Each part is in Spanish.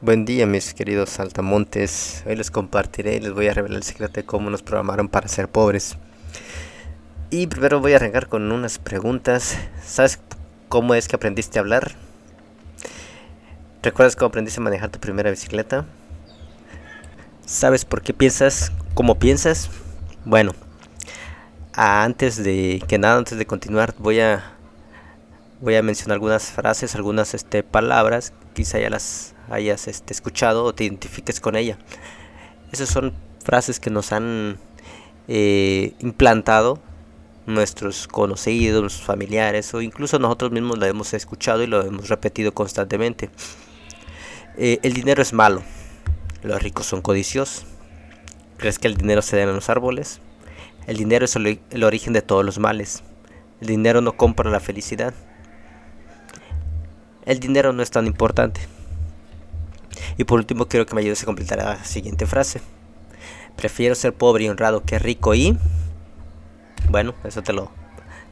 Buen día mis queridos saltamontes, hoy les compartiré y les voy a revelar el secreto de cómo nos programaron para ser pobres. Y primero voy a arrancar con unas preguntas. ¿Sabes cómo es que aprendiste a hablar? ¿Recuerdas cómo aprendiste a manejar tu primera bicicleta? ¿Sabes por qué piensas como piensas? Bueno, antes de que nada, antes de continuar, voy a voy a mencionar algunas frases, algunas este, palabras, quizá ya las hayas este, escuchado o te identifiques con ella. Esas son frases que nos han eh, implantado nuestros conocidos, nuestros familiares o incluso nosotros mismos lo hemos escuchado y lo hemos repetido constantemente. Eh, el dinero es malo, los ricos son codiciosos. ¿Crees que el dinero se da en los árboles? El dinero es el origen de todos los males. El dinero no compra la felicidad. El dinero no es tan importante. Y por último quiero que me ayudes a completar la siguiente frase. Prefiero ser pobre y honrado que rico y... Bueno, eso te lo,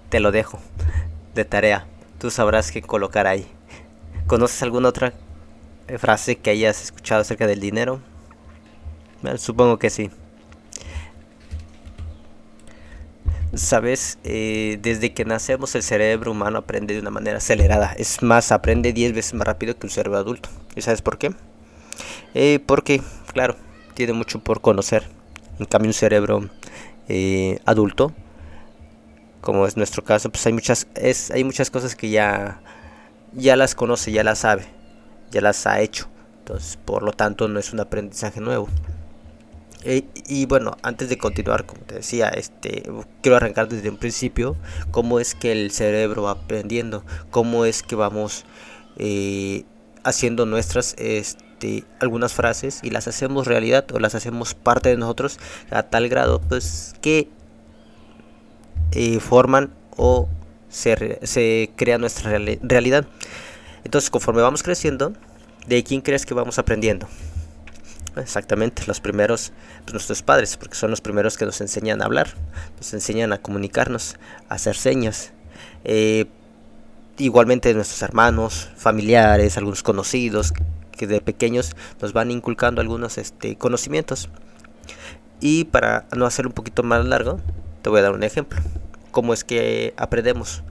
te lo dejo de tarea. Tú sabrás qué colocar ahí. ¿Conoces alguna otra frase que hayas escuchado acerca del dinero? supongo que sí. Sabes, eh, desde que nacemos el cerebro humano aprende de una manera acelerada. Es más, aprende 10 veces más rápido que un cerebro adulto. ¿Y sabes por qué? Eh, porque, claro, tiene mucho por conocer. En cambio, un cerebro eh, adulto, como es nuestro caso, pues hay muchas, es, hay muchas cosas que ya, ya las conoce, ya las sabe, ya las ha hecho. Entonces, por lo tanto, no es un aprendizaje nuevo. Eh, y bueno, antes de continuar, como te decía, este, quiero arrancar desde un principio cómo es que el cerebro va aprendiendo, cómo es que vamos haciendo nuestras este, algunas frases y las hacemos realidad o las hacemos parte de nosotros a tal grado pues que eh, forman o se, se crea nuestra realidad. Entonces conforme vamos creciendo, ¿de quién crees que vamos aprendiendo? Exactamente, los primeros, pues nuestros padres, porque son los primeros que nos enseñan a hablar, nos enseñan a comunicarnos, a hacer señas. Eh, igualmente nuestros hermanos, familiares, algunos conocidos, que de pequeños nos van inculcando algunos este, conocimientos. Y para no hacer un poquito más largo, te voy a dar un ejemplo. ¿Cómo es que aprendemos?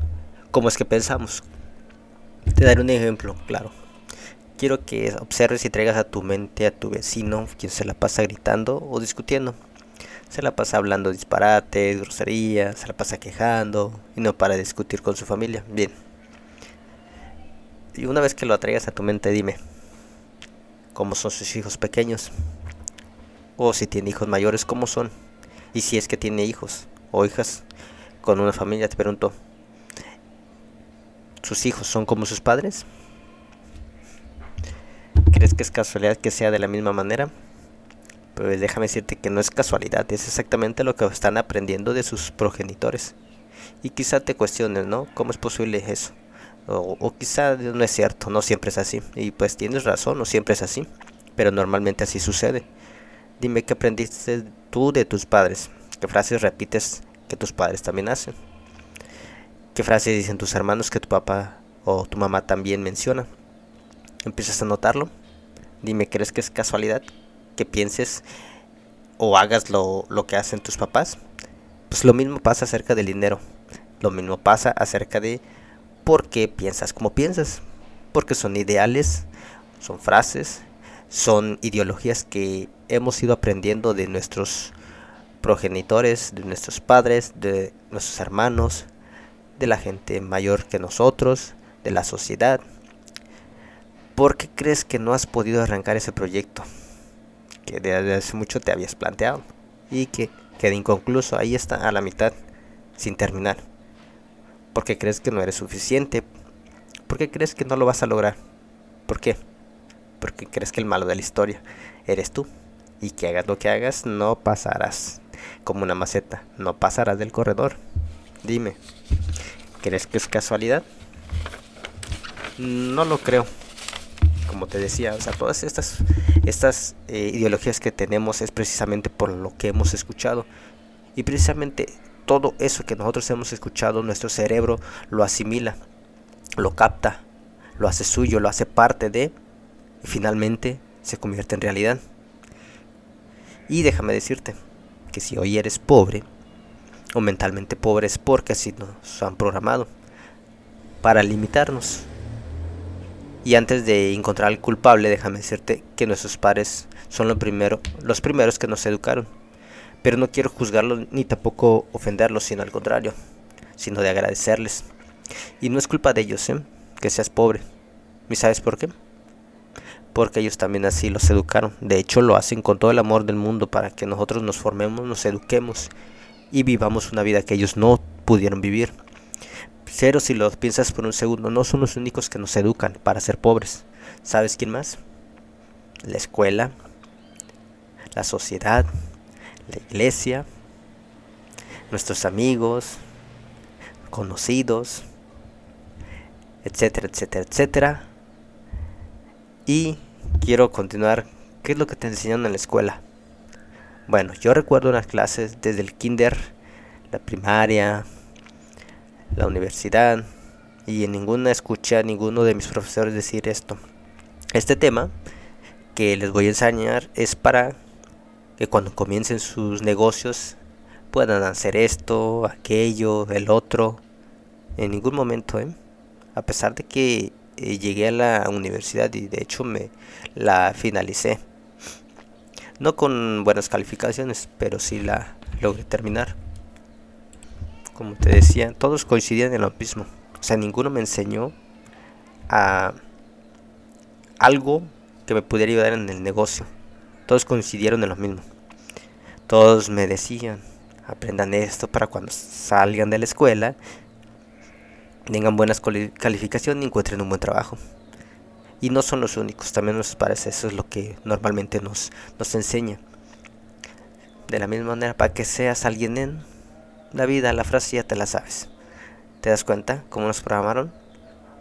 ¿Cómo es que pensamos? Te daré un ejemplo, claro. Quiero que observes y traigas a tu mente a tu vecino, quien se la pasa gritando o discutiendo. Se la pasa hablando disparates, groserías, se la pasa quejando y no para discutir con su familia. Bien. Y una vez que lo atraigas a tu mente, dime, cómo son sus hijos pequeños. O si tiene hijos mayores, cómo son. Y si es que tiene hijos o hijas con una familia, te pregunto, ¿sus hijos son como sus padres? ¿Crees que es casualidad que sea de la misma manera? Pues déjame decirte que no es casualidad, es exactamente lo que están aprendiendo de sus progenitores. Y quizá te cuestiones, ¿no? ¿Cómo es posible eso? O, quizá no es cierto, no siempre es así. Y pues tienes razón, no siempre es así. Pero normalmente así sucede. Dime qué aprendiste tú de tus padres. ¿Qué frases repites que tus padres también hacen? ¿Qué frases dicen tus hermanos que tu papá o tu mamá también menciona? ¿Empiezas a notarlo? Dime, ¿crees que es casualidad que pienses o hagas lo, lo que hacen tus papás? Pues lo mismo pasa acerca del dinero. Lo mismo pasa acerca de porque piensas como piensas, porque son ideales, son frases, son ideologías que hemos ido aprendiendo de nuestros progenitores, de nuestros padres, de nuestros hermanos, de la gente mayor que nosotros, de la sociedad. ¿Por qué crees que no has podido arrancar ese proyecto que desde hace mucho te habías planteado y que queda inconcluso? Ahí está, a la mitad, sin terminar porque crees que no eres suficiente, porque crees que no lo vas a lograr. ¿Por qué? Porque crees que el malo de la historia eres tú y que hagas lo que hagas no pasarás como una maceta, no pasarás del corredor. Dime, ¿crees que es casualidad? No lo creo. Como te decía, o sea, todas estas, estas eh, ideologías que tenemos es precisamente por lo que hemos escuchado. Y precisamente todo eso que nosotros hemos escuchado, nuestro cerebro lo asimila, lo capta, lo hace suyo, lo hace parte de, y finalmente se convierte en realidad. Y déjame decirte que si hoy eres pobre o mentalmente pobre es porque así nos han programado para limitarnos. Y antes de encontrar al culpable, déjame decirte que nuestros padres son los primeros que nos educaron. Pero no quiero juzgarlos ni tampoco ofenderlos, sino al contrario, sino de agradecerles. Y no es culpa de ellos, ¿eh? que seas pobre. ¿Y sabes por qué? Porque ellos también así los educaron. De hecho, lo hacen con todo el amor del mundo para que nosotros nos formemos, nos eduquemos y vivamos una vida que ellos no pudieron vivir. Pero si lo piensas por un segundo, no son los únicos que nos educan para ser pobres. ¿Sabes quién más? La escuela, la sociedad, la iglesia, nuestros amigos, conocidos, etcétera, etcétera, etcétera. Y quiero continuar. ¿Qué es lo que te enseñan en la escuela? Bueno, yo recuerdo unas clases desde el kinder, la primaria, la universidad, y en ninguna escuché a ninguno de mis profesores decir esto. Este tema que les voy a enseñar es para que cuando comiencen sus negocios puedan hacer esto, aquello, el otro. En ningún momento, ¿eh? a pesar de que eh, llegué a la universidad y de hecho me la finalicé. No con buenas calificaciones, pero sí la logré terminar. Como te decía, todos coincidían en lo mismo. O sea, ninguno me enseñó a algo que me pudiera ayudar en el negocio. Todos coincidieron en lo mismo. Todos me decían, aprendan esto para cuando salgan de la escuela tengan buenas calificaciones y encuentren un buen trabajo. Y no son los únicos, también nos parece, eso es lo que normalmente nos, nos enseña. De la misma manera, para que seas alguien en la vida, la frase ya te la sabes. ¿Te das cuenta cómo nos programaron?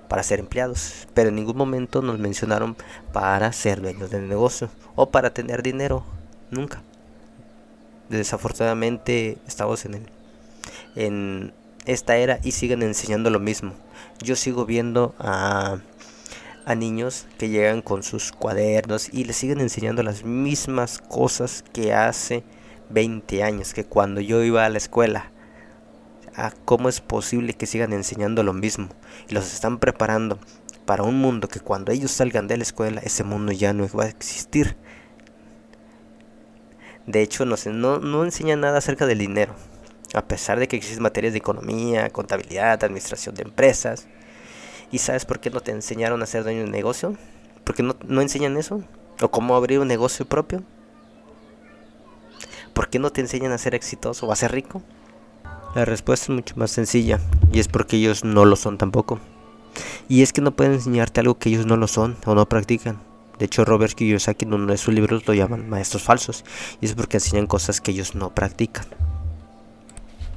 Para ser empleados, pero en ningún momento nos mencionaron para ser dueños del negocio o para tener dinero, nunca. Desafortunadamente estamos en el, en esta era y siguen enseñando lo mismo. Yo sigo viendo a, a niños que llegan con sus cuadernos y les siguen enseñando las mismas cosas que hace 20 años, que cuando yo iba a la escuela. A ¿Cómo es posible que sigan enseñando lo mismo? Y los están preparando para un mundo que cuando ellos salgan de la escuela, ese mundo ya no va a existir. De hecho, no, no, no enseñan nada acerca del dinero a pesar de que existen materias de economía, contabilidad, administración de empresas. ¿Y sabes por qué no te enseñaron a ser dueño de negocio? ¿Por qué no, no enseñan eso? ¿O cómo abrir un negocio propio? ¿Por qué no te enseñan a ser exitoso o a ser rico? La respuesta es mucho más sencilla y es porque ellos no lo son tampoco. Y es que no pueden enseñarte algo que ellos no lo son o no practican. De hecho, Robert Kiyosaki en uno de sus libros lo llaman maestros falsos y es porque enseñan cosas que ellos no practican.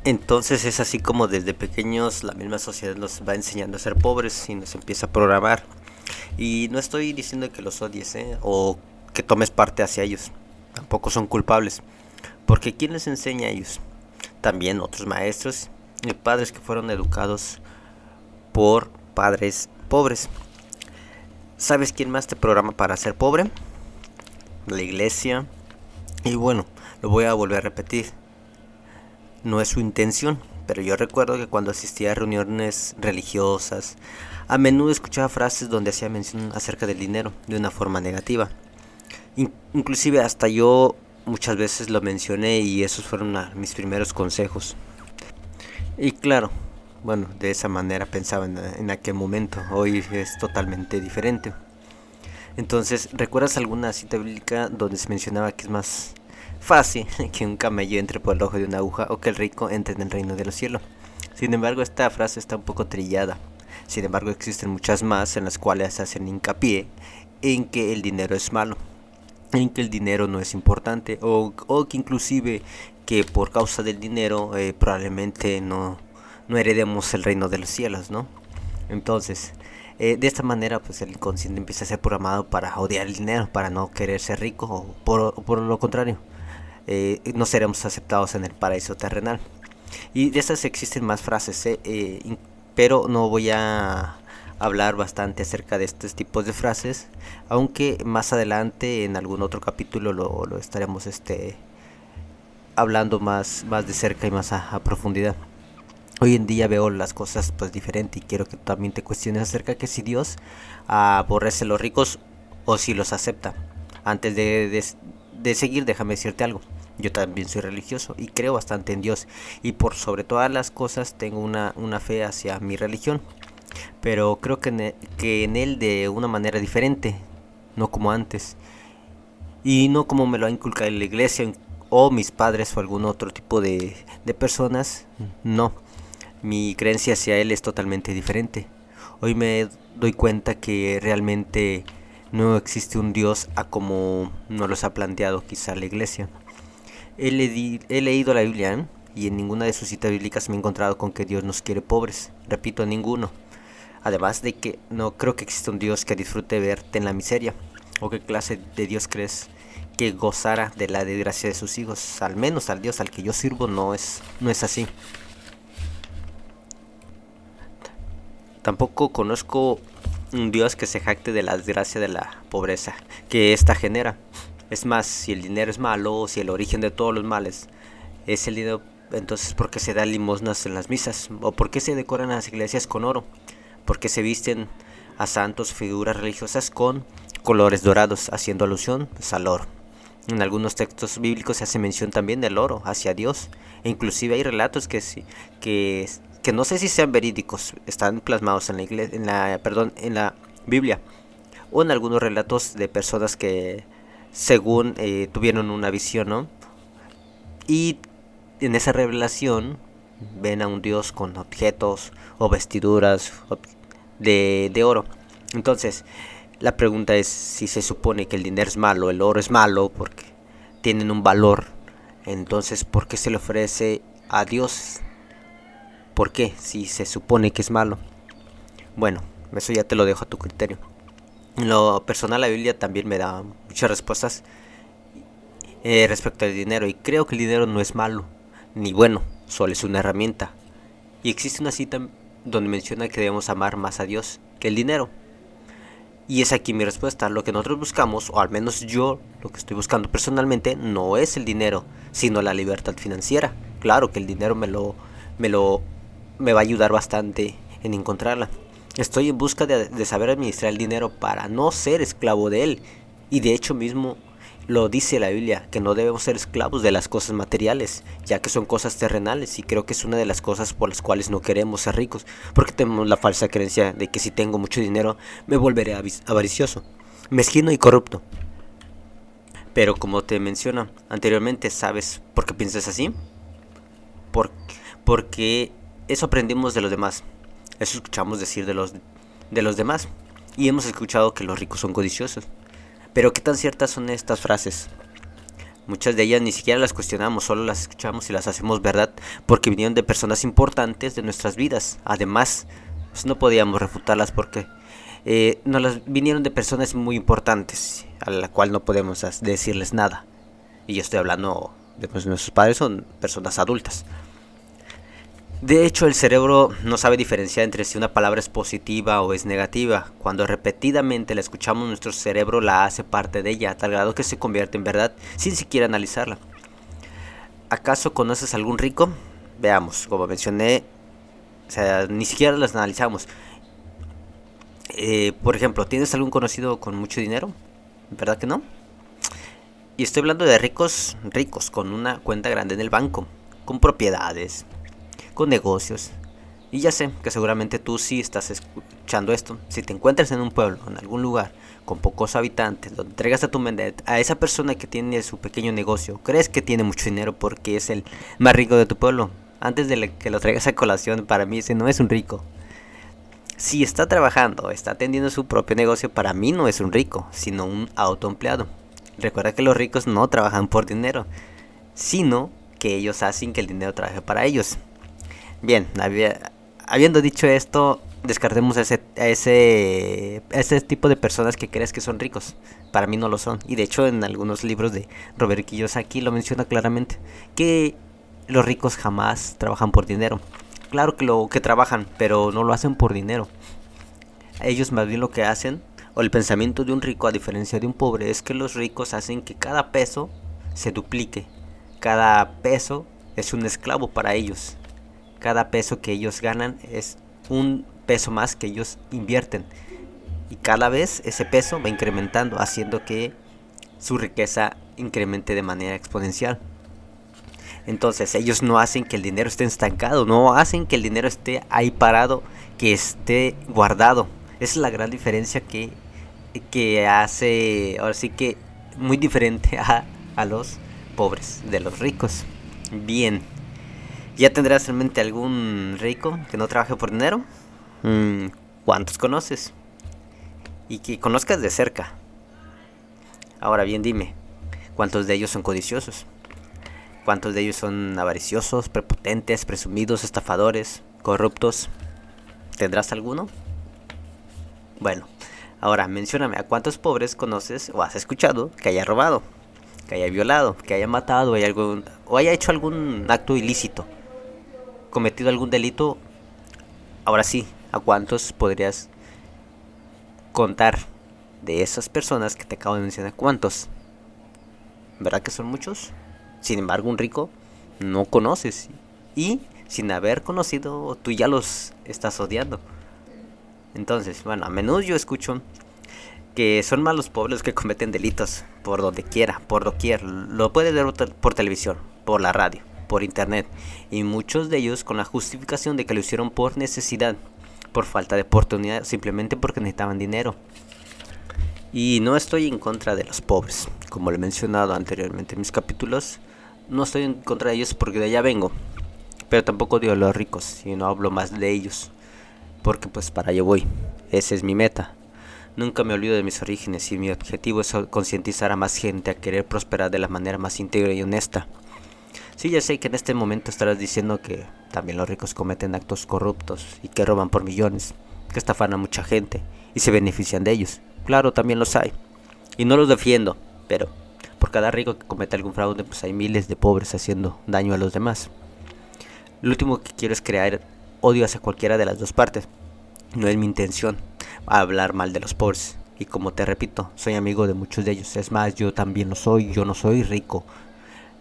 Entonces es así como desde pequeños la misma sociedad nos va enseñando a ser pobres y nos empieza a programar. Y no estoy diciendo que los odies ¿eh? o que tomes parte hacia ellos. Tampoco son culpables. Porque ¿quién les enseña a ellos? También otros maestros y padres que fueron educados por padres pobres. ¿Sabes quién más te programa para ser pobre? La iglesia. Y bueno, lo voy a volver a repetir no es su intención, pero yo recuerdo que cuando asistía a reuniones religiosas, a menudo escuchaba frases donde hacía mención acerca del dinero de una forma negativa. inclusive hasta yo muchas veces lo mencioné y esos fueron mis primeros consejos. Y claro, bueno, de esa manera pensaba en, en aquel momento, hoy es totalmente diferente. Entonces, ¿recuerdas alguna cita bíblica donde se mencionaba que es más fácil que un camello entre por el ojo de una aguja o que el rico entre en el reino de los cielos. Sin embargo, esta frase está un poco trillada. Sin embargo, existen muchas más en las cuales hacen hincapié en que el dinero es malo, en que el dinero no es importante o, que inclusive que por causa del dinero eh, probablemente no, no heredemos el reino de los cielos, ¿no? Entonces, eh, de esta manera, pues el inconsciente empieza a ser programado para odiar el dinero, para no querer ser rico o por, por lo contrario. Eh, no seremos aceptados en el paraíso terrenal. Y de estas existen más frases, pero no voy a hablar bastante acerca de estos tipos de frases, aunque más adelante en algún otro capítulo lo, lo estaremos este, hablando más, más de cerca y más a, profundidad. Hoy en día veo las cosas pues diferente y quiero que también te cuestiones acerca de que si Dios aborrece a los ricos o si los acepta. Antes de, de seguir, déjame decirte algo. Yo también soy religioso y creo bastante en Dios. Y por sobre todas las cosas tengo una, una fe hacia mi religión. Pero creo que en, e, que en él de una manera diferente, no como antes. Y no como me lo ha inculcado la iglesia o mis padres o algún otro tipo de, de personas. No, mi creencia hacia él es totalmente diferente. Hoy me doy cuenta que realmente no existe un Dios a como nos los ha planteado quizá la iglesia. He, leído la Biblia ¿eh? y en ninguna de sus citas bíblicas me he encontrado con que Dios nos quiere pobres. Repito, ninguno. Además de que no creo que exista un Dios que disfrute verte en la miseria. ¿O qué clase de Dios crees que gozara de la desgracia de sus hijos? Al menos al Dios al que yo sirvo no es, no es así. Tampoco conozco un Dios que se jacte de la desgracia de la pobreza que ésta genera. Es más, si el dinero es malo, si el origen de todos los males es el dinero, entonces ¿por qué se da limosnas en las misas? ¿O por qué se decoran las iglesias con oro? ¿Por qué se visten a santos figuras religiosas con colores dorados, haciendo alusión pues, al oro? En algunos textos bíblicos se hace mención también del oro hacia Dios. E inclusive hay relatos que, que, que no sé si sean verídicos, están plasmados en la, iglesia, en la, perdón, en la Biblia o en algunos relatos de personas que según eh, tuvieron una visión, ¿no? Y en esa revelación ven a un Dios con objetos o vestiduras de, de oro. Entonces, la pregunta es si se supone que el dinero es malo, el oro es malo porque tienen un valor. Entonces, ¿por qué se le ofrece a Dios? ¿Por qué? Si se supone que es malo. Bueno, eso ya te lo dejo a tu criterio. En lo personal la Biblia también me da muchas respuestas eh, respecto al dinero y creo que el dinero no es malo ni bueno, solo es una herramienta. Y existe una cita donde menciona que debemos amar más a Dios que el dinero. Y es aquí mi respuesta. Lo que nosotros buscamos, o al menos yo lo que estoy buscando personalmente, no es el dinero, sino la libertad financiera. Claro que el dinero me lo, me lo, me va a ayudar bastante en encontrarla. Estoy en busca de, saber administrar el dinero para no ser esclavo de él. Y de hecho mismo lo dice la Biblia, que no debemos ser esclavos de las cosas materiales, ya que son cosas terrenales y creo que es una de las cosas por las cuales no queremos ser ricos, porque tenemos la falsa creencia de que si tengo mucho dinero me volveré avaricioso, mezquino y corrupto. Pero como te menciono anteriormente, ¿sabes por qué piensas así? porque eso aprendimos de los demás. Eso escuchamos decir de los, de los demás. Y hemos escuchado que los ricos son codiciosos. Pero ¿qué tan ciertas son estas frases? Muchas de ellas ni siquiera las cuestionamos, solo las escuchamos y las hacemos verdad porque vinieron de personas importantes de nuestras vidas. Además, pues no podíamos refutarlas porque eh, las vinieron de personas muy importantes a la cual no podemos decirles nada. Y yo estoy hablando de pues, nuestros padres, son personas adultas. De hecho, el cerebro no sabe diferenciar entre si una palabra es positiva o es negativa. Cuando repetidamente la escuchamos, nuestro cerebro la hace parte de ella, a tal grado que se convierte en verdad sin siquiera analizarla. ¿Acaso conoces algún rico? Veamos, como mencioné, o sea, ni siquiera las analizamos. Eh, por ejemplo, ¿tienes algún conocido con mucho dinero? ¿Verdad que no? Y estoy hablando de ricos, ricos, con una cuenta grande en el banco, con propiedades, con negocios. Y ya sé que seguramente tú sí estás escuchando esto. Si te encuentras en un pueblo, en algún lugar, con pocos habitantes, donde entregas a tu a esa persona que tiene su pequeño negocio, crees que tiene mucho dinero porque es el más rico de tu pueblo. Antes de que lo traigas a colación, para mí ese no es un rico. Si está trabajando, está atendiendo su propio negocio, para mí no es un rico, sino un autoempleado. Recuerda que los ricos no trabajan por dinero, sino que ellos hacen que el dinero trabaje para ellos. Bien, habiendo dicho esto, descartemos a ese, ese, ese tipo de personas que crees que son ricos. Para mí no lo son. Y de hecho en algunos libros de Robert Kiyosaki lo menciona claramente. Que los ricos jamás trabajan por dinero. Claro que lo que trabajan, pero no lo hacen por dinero. Ellos más bien lo que hacen, o el pensamiento de un rico a diferencia de un pobre, es que los ricos hacen que cada peso se duplique. Cada peso es un esclavo para ellos. Cada peso que ellos ganan es un peso más que ellos invierten. Y cada vez ese peso va incrementando, haciendo que su riqueza incremente de manera exponencial. Entonces ellos no hacen que el dinero esté estancado, no hacen que el dinero esté ahí parado, que esté guardado. Esa es la gran diferencia que, que hace, ahora sí que muy diferente a, a los pobres de los ricos. Bien, ¿ya tendrás en mente algún rico que no trabaje por dinero? Mm, ¿Cuántos conoces? Y que conozcas de cerca. Ahora bien, dime, ¿cuántos de ellos son codiciosos? ¿Cuántos de ellos son avariciosos, prepotentes, presumidos, estafadores, corruptos? ¿Tendrás alguno? Bueno, ahora mencióname a cuántos pobres conoces o has escuchado que haya robado, que haya violado, que haya matado o haya hecho algún acto ilícito, cometido algún delito. Ahora sí, ¿a cuántos podrías contar de esas personas que te acabo de mencionar? ¿Cuántos? ¿Verdad que son muchos? Sin embargo, un rico no conoces. Y sin haber conocido, tú ya los estás odiando. Entonces, bueno, a menudo yo escucho que son malos pobres que cometen delitos por donde quiera, por doquier. Lo puedes ver por televisión, por la radio, por internet. Y muchos de ellos con la justificación de que lo hicieron por necesidad, por falta de oportunidad, simplemente porque necesitaban dinero. Y no estoy en contra de los pobres, como lo he mencionado anteriormente en mis capítulos no estoy en contra de ellos porque de allá vengo. Pero tampoco digo los ricos y no hablo más de ellos. Porque pues para allá voy. Esa es mi meta. Nunca me olvido de mis orígenes y mi objetivo es concientizar a más gente a querer prosperar de la manera más íntegra y honesta. Sí, ya sé que en este momento estarás diciendo que también los ricos cometen actos corruptos y que roban por millones, que estafan a mucha gente y se benefician de ellos. Claro, también los hay. Y no los defiendo, pero por cada rico que comete algún fraude, pues hay miles de pobres haciendo daño a los demás. Lo último que quiero es crear odio hacia cualquiera de las dos partes. No es mi intención hablar mal de los pobres. Y como te repito, soy amigo de muchos de ellos. Es más, yo también lo soy. Yo no soy rico.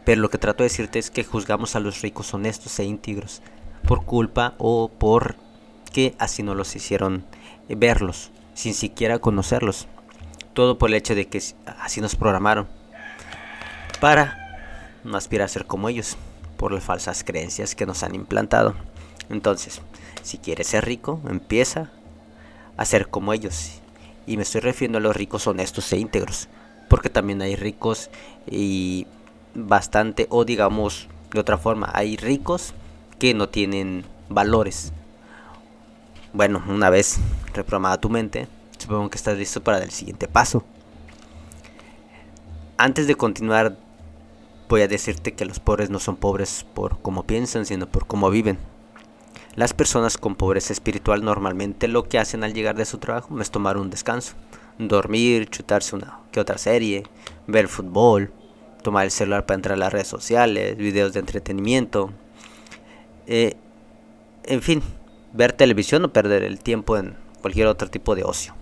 Pero lo que trato de decirte es que juzgamos a los ricos honestos e íntegros por culpa o por que así no los hicieron verlos, sin siquiera conocerlos. Todo por el hecho de que así nos programaron para no aspirar a ser como ellos por las falsas creencias que nos han implantado. Entonces, si quieres ser rico, empieza a ser como ellos. Y me estoy refiriendo a los ricos honestos e íntegros, porque también hay ricos y bastante, o digamos de otra forma, hay ricos que no tienen valores. Bueno, una vez reprogramada tu mente, supongo que estás listo para el siguiente paso. Antes de continuar voy a decirte que los pobres no son pobres por cómo piensan, sino por cómo viven. Las personas con pobreza espiritual normalmente lo que hacen al llegar de su trabajo es tomar un descanso, dormir, chutarse una que otra serie, ver fútbol, tomar el celular para entrar a las redes sociales, videos de entretenimiento, eh, en fin, ver televisión o perder el tiempo en cualquier otro tipo de ocio.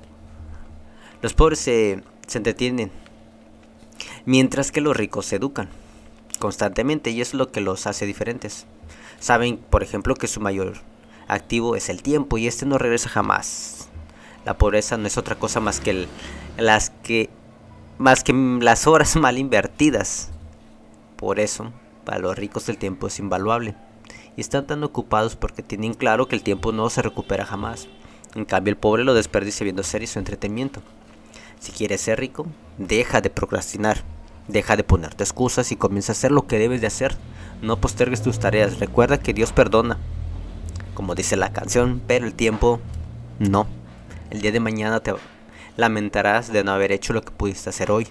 Los pobres se, se entretienen, mientras que los ricos se educan constantemente y es lo que los hace diferentes. Saben, por ejemplo, que su mayor activo es el tiempo y este no regresa jamás. La pobreza no es otra cosa más que las que más que las horas mal invertidas. Por eso, para los ricos el tiempo es invaluable y están tan ocupados porque tienen claro que el tiempo no se recupera jamás. En cambio, el pobre lo desperdicia viendo series su entretenimiento. Si quieres ser rico, deja de procrastinar. Deja de ponerte excusas y comienza a hacer lo que debes de hacer. No postergues tus tareas. Recuerda que Dios perdona. Como dice la canción, pero el tiempo no. El día de mañana te lamentarás de no haber hecho lo que pudiste hacer hoy.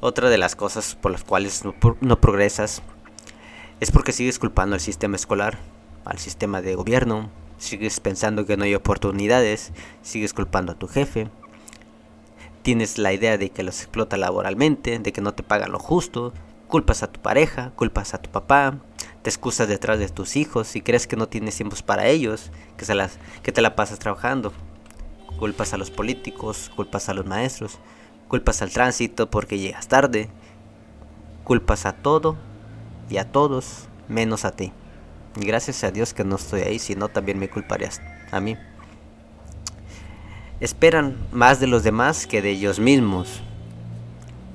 Otra de las cosas por las cuales no, progresas es porque sigues culpando al sistema escolar, al sistema de gobierno, sigues pensando que no hay oportunidades, sigues culpando a tu jefe, tienes la idea de que los explota laboralmente, de que no te pagan lo justo, culpas a tu pareja, culpas a tu papá, te excusas detrás de tus hijos y crees que no tienes tiempos para ellos, que, se las, que te la pasas trabajando. Culpas a los políticos, culpas a los maestros, culpas al tránsito porque llegas tarde, culpas a todo y a todos menos a ti. Y gracias a Dios que no estoy ahí, si no también me culparías a mí. Esperan más de los demás que de ellos mismos.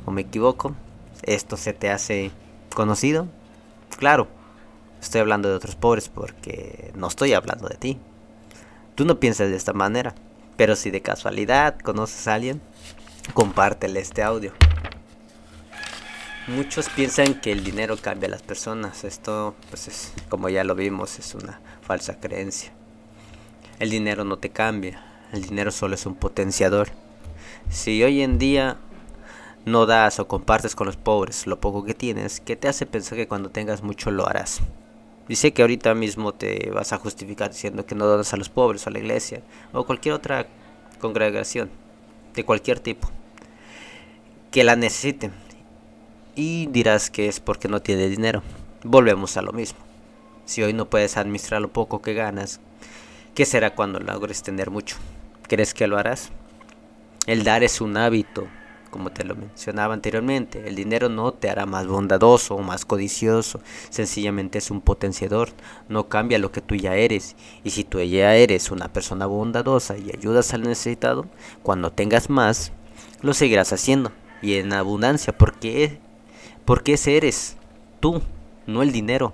¿O me equivoco? ¿Esto se te hace conocido? Claro, estoy hablando de otros pobres porque no estoy hablando de ti. Tú no piensas de esta manera, pero si de casualidad conoces a alguien, compártele este audio. Muchos piensan que el dinero cambia a las personas. Esto, pues es, como ya lo vimos, es una falsa creencia. El dinero no te cambia. El dinero solo es un potenciador. Si hoy en día no das o compartes con los pobres lo poco que tienes, ¿qué te hace pensar que cuando tengas mucho lo harás? Dice que ahorita mismo te vas a justificar diciendo que no donas a los pobres o a la iglesia o cualquier otra congregación de cualquier tipo que la necesiten y dirás que es porque no tiene dinero. Volvemos a lo mismo. Si hoy no puedes administrar lo poco que ganas, ¿qué será cuando logres tener mucho? ¿Crees que lo harás? El dar es un hábito, como te lo mencionaba anteriormente. El dinero no te hará más bondadoso o más codicioso, sencillamente es un potenciador, no cambia lo que tú ya eres. Y si tú ya eres una persona bondadosa y ayudas al necesitado, cuando tengas más, lo seguirás haciendo y en abundancia, porque porque ese eres tú, no el dinero.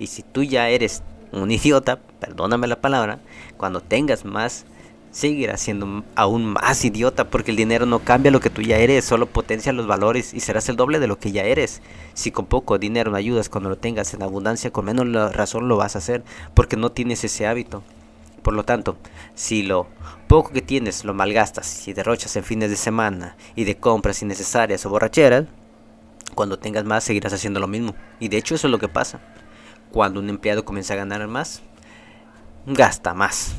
Y si tú ya eres un idiota, perdóname la palabra, cuando tengas más, seguirás siendo aún más idiota porque el dinero no cambia lo que tú ya eres, solo potencia los valores y serás el doble de lo que ya eres. Si con poco dinero no ayudas cuando lo tengas en abundancia, con menos razón lo vas a hacer porque no tienes ese hábito. Por lo tanto, si lo poco que tienes lo malgastas y derrochas en fines de semana y de compras innecesarias o borracheras, cuando tengas más seguirás haciendo lo mismo. Y de hecho eso es lo que pasa. Cuando un empleado comienza a ganar más, gasta más.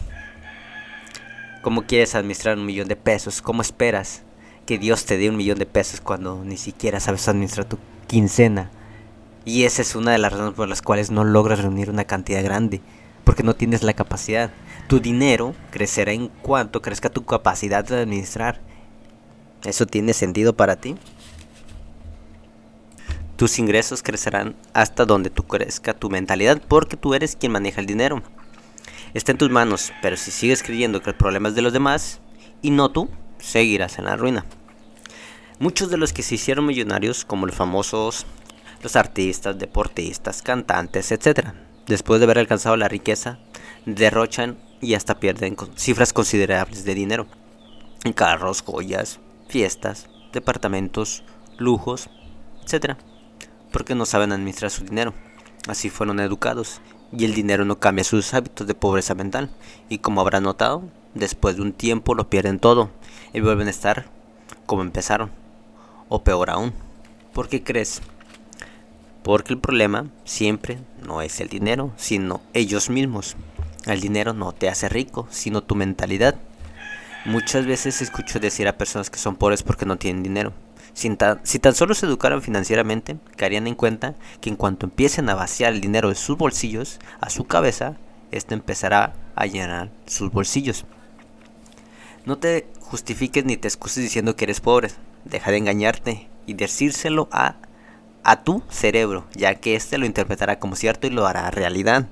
¿Cómo quieres administrar un millón de pesos? ¿Cómo esperas que Dios te dé un millón de pesos cuando ni siquiera sabes administrar tu quincena? Y esa es una de las razones por las cuales no logras reunir una cantidad grande, porque no tienes la capacidad. Tu dinero crecerá en cuanto crezca tu capacidad de administrar. ¿Eso tiene sentido para ti? Tus ingresos crecerán hasta donde tú crezca tu mentalidad porque tú eres quien maneja el dinero. Está en tus manos, pero si sigues creyendo que el problema es de los demás y no tú, seguirás en la ruina. Muchos de los que se hicieron millonarios, como los famosos, los artistas, deportistas, cantantes, etc., después de haber alcanzado la riqueza, derrochan y hasta pierden cifras considerables de dinero en carros, joyas, fiestas, departamentos, lujos, etc porque no saben administrar su dinero. Así fueron educados y el dinero no cambia sus hábitos de pobreza mental. Y como habrán notado, después de un tiempo lo pierden todo y vuelven a estar como empezaron. O peor aún. ¿Por qué crees? Porque el problema siempre no es el dinero, sino ellos mismos. El dinero no te hace rico, sino tu mentalidad. Muchas veces escucho decir a personas que son pobres porque no tienen dinero. Si tan, solo se educaran financieramente, caerían en cuenta que en cuanto empiecen a vaciar el dinero de sus bolsillos a su cabeza, éste empezará a llenar sus bolsillos. No te justifiques ni te excuses diciendo que eres pobre. Deja de engañarte y decírselo a, a tu cerebro, ya que éste lo interpretará como cierto y lo hará realidad.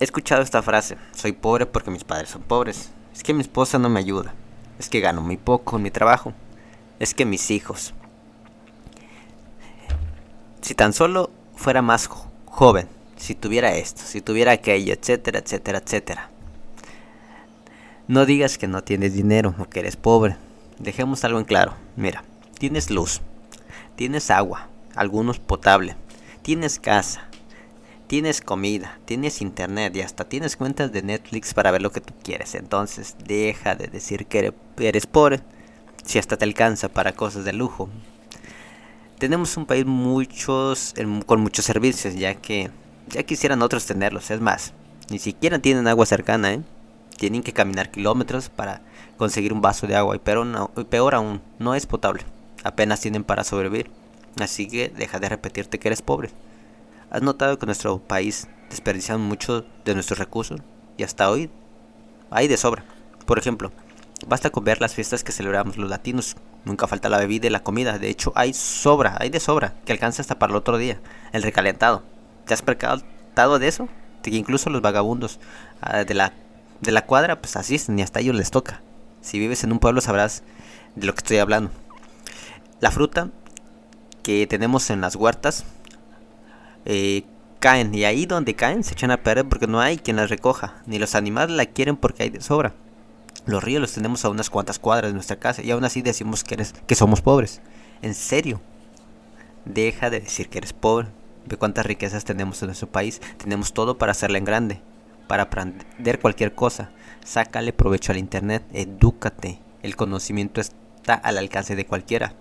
He escuchado esta frase, soy pobre porque mis padres son pobres. Es que mi esposa no me ayuda. Es que gano muy poco en mi trabajo es que mis hijos, si tan solo fuera más joven, si tuviera esto, si tuviera aquello, etcétera, etcétera, etcétera. No digas que no tienes dinero o que eres pobre. Dejemos algo en claro. Mira, tienes luz, tienes agua, algunos potable, tienes casa, tienes comida, tienes internet y hasta tienes cuentas de Netflix para ver lo que tú quieres. Entonces, deja de decir que eres pobre si hasta te alcanza para cosas de lujo. Tenemos un país muchos, con muchos servicios, ya que ya quisieran otros tenerlos. Es más, ni siquiera tienen agua cercana, ¿eh? Tienen que caminar kilómetros para conseguir un vaso de agua y peor, peor aún, no es potable. Apenas tienen para sobrevivir. Así que deja de repetirte que eres pobre. ¿Has notado que nuestro país desperdiciamos mucho de nuestros recursos? Y hasta hoy hay de sobra. Por ejemplo, basta con ver las fiestas que celebramos los latinos. Nunca falta la bebida y la comida. De hecho, hay sobra, hay de sobra, que alcanza hasta para el otro día. El recalentado. ¿Te has percatado de eso? Que incluso los vagabundos ah, de la, de la cuadra, pues asisten y hasta ellos les toca. Si vives en un pueblo sabrás de lo que estoy hablando. La fruta que tenemos en las huertas eh, caen y ahí donde caen se echan a perder porque no hay quien las recoja, ni los animales la quieren porque hay de sobra. Los ríos los tenemos a unas cuantas cuadras de nuestra casa y aún así decimos que, eres, que somos pobres. En serio, deja de decir que eres pobre. Ve cuántas riquezas tenemos en nuestro país. Tenemos todo para hacerla en grande, para aprender cualquier cosa. Sácale provecho al internet, edúcate. El conocimiento está al alcance de cualquiera.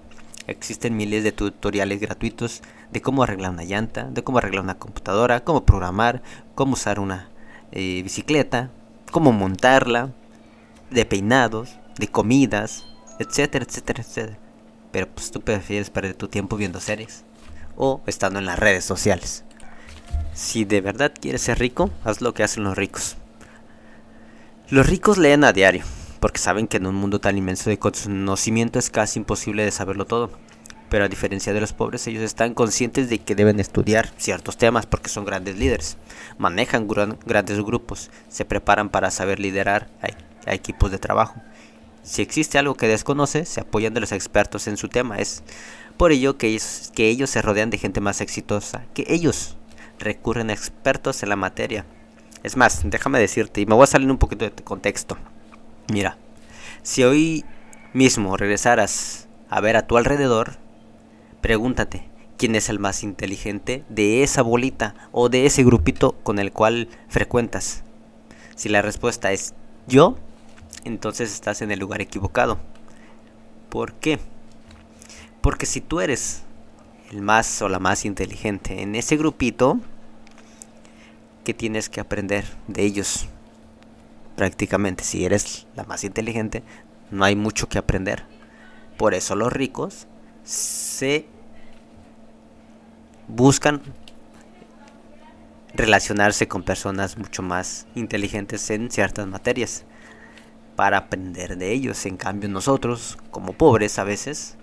Existen miles de tutoriales gratuitos de cómo arreglar una llanta, de cómo arreglar una computadora, cómo programar, cómo usar una eh, bicicleta, cómo montarla, de peinados, de comidas, etcétera, etcétera, etcétera. Pero pues tú prefieres perder tu tiempo viendo series o estando en las redes sociales. Si de verdad quieres ser rico, haz lo que hacen los ricos. Los ricos leen a diario, porque saben que en un mundo tan inmenso de conocimiento es casi imposible de saberlo todo. Pero a diferencia de los pobres, ellos están conscientes de que deben estudiar ciertos temas porque son grandes líderes, manejan grandes grupos, se preparan para saber liderar a, equipos de trabajo. Si existe algo que desconoce, se apoyan de los expertos en su tema. Es por ello que ellos, que ellos se rodean de gente más exitosa que ellos. Recurren a expertos en la materia. Es más, déjame decirte, y me voy a salir un poquito de contexto. Mira, si hoy mismo regresaras a ver a tu alrededor, pregúntate, ¿quién es el más inteligente de esa bolita o de ese grupito con el cual frecuentas? Si la respuesta es yo, entonces estás en el lugar equivocado. ¿Por qué? Porque si tú eres el más o la más inteligente en ese grupito, ¿qué tienes que aprender de ellos? Prácticamente si eres la más inteligente, no hay mucho que aprender. Por eso los ricos se buscan relacionarse con personas mucho más inteligentes en ciertas materias para aprender de ellos. En cambio nosotros, como pobres a veces,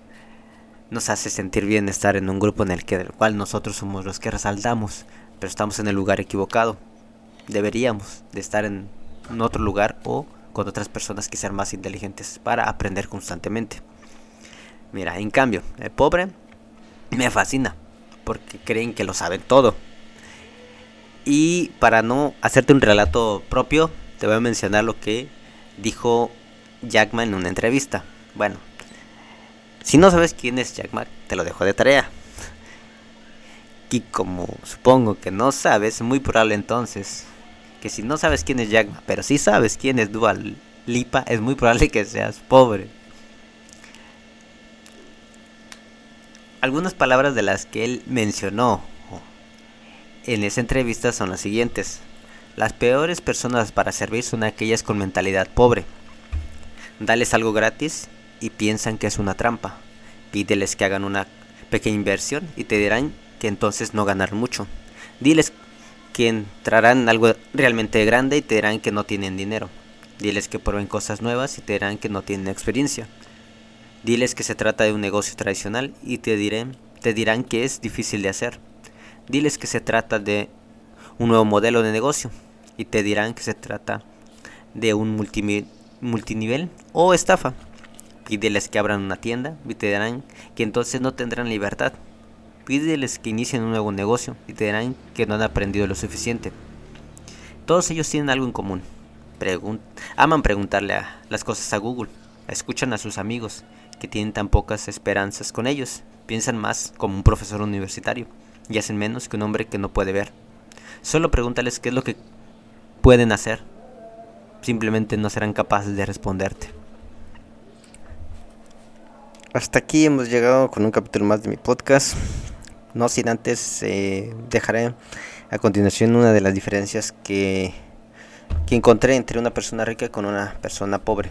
nos hace sentir bien estar en un grupo en el que del cual nosotros somos los que resaltamos, pero estamos en el lugar equivocado. Deberíamos de estar en en otro lugar o con otras personas que sean más inteligentes para aprender constantemente. Mira, en cambio, el pobre me fascina porque creen que lo saben todo. Y para no hacerte un relato propio, te voy a mencionar lo que dijo Jackman en una entrevista. Bueno, si no sabes quién es Jackman, te lo dejo de tarea. Y como supongo que no sabes, muy probable entonces que si no sabes quién es Jack pero si sabes quién es Dual Lipa, es muy probable que seas pobre. Algunas palabras de las que él mencionó en esa entrevista son las siguientes. Las peores personas para servir son aquellas con mentalidad pobre. Dales algo gratis y piensan que es una trampa. Pídeles que hagan una pequeña inversión y te dirán que entonces no ganar mucho. Diles que entrarán en algo realmente grande y te dirán que no tienen dinero. Diles que prueben cosas nuevas y te dirán que no tienen experiencia. Diles que se trata de un negocio tradicional y te, diré, te dirán que es difícil de hacer. Diles que se trata de un nuevo modelo de negocio y te dirán que se trata de un multinivel o estafa. Pídeles que abran una tienda y te dirán que entonces no tendrán libertad Pídeles que inicien un nuevo negocio y te dirán que no han aprendido lo suficiente. Todos ellos tienen algo en común. aman preguntarle las cosas a Google. Escuchan a sus amigos que tienen tan pocas esperanzas con ellos. Piensan más como un profesor universitario y hacen menos que un hombre que no puede ver. Solo pregúntales qué es lo que pueden hacer. Simplemente no serán capaces de responderte. Hasta aquí hemos llegado con un capítulo más de mi podcast. No sin antes eh, dejaré a continuación una de las diferencias que, que encontré entre una persona rica con una persona pobre.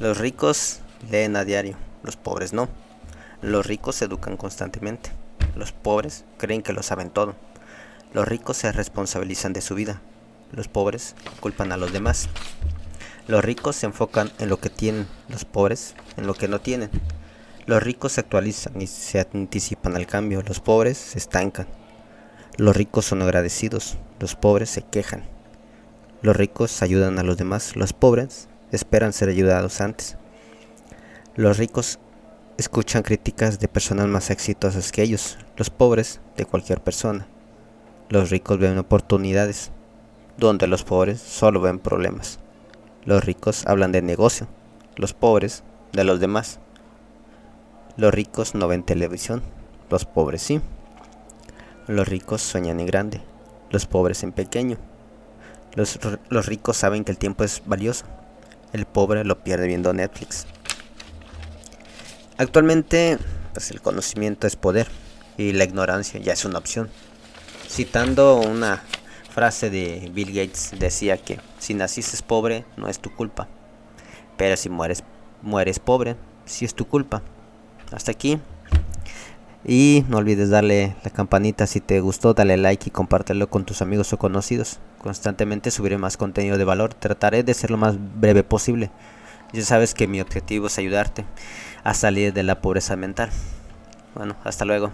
Los ricos leen a diario, los pobres no. Los ricos se educan constantemente. Los pobres creen que lo saben todo. Los ricos se responsabilizan de su vida. Los pobres culpan a los demás. Los ricos se enfocan en lo que tienen, los pobres en lo que no tienen. Los ricos se actualizan y se anticipan al cambio, los pobres se estancan. Los ricos son agradecidos, los pobres se quejan. Los ricos ayudan a los demás, los pobres esperan ser ayudados antes. Los ricos escuchan críticas de personas más exitosas que ellos, los pobres de cualquier persona. Los ricos ven oportunidades, donde los pobres solo ven problemas. Los ricos hablan de negocio, los pobres de los demás. Los ricos no ven televisión, los pobres sí. Los ricos sueñan en grande, los pobres en pequeño. Los, los, ricos saben que el tiempo es valioso, el pobre lo pierde viendo Netflix. Actualmente, pues el conocimiento es poder y la ignorancia ya es una opción. Citando una frase de Bill Gates, decía que si naciste pobre no es tu culpa, pero si mueres, mueres pobre, sí es tu culpa. Hasta aquí. Y no olvides darle la campanita si te gustó, dale like y compártelo con tus amigos o conocidos. Constantemente subiré más contenido de valor, trataré de ser lo más breve posible. Ya sabes que mi objetivo es ayudarte a salir de la pobreza mental. Bueno, hasta luego.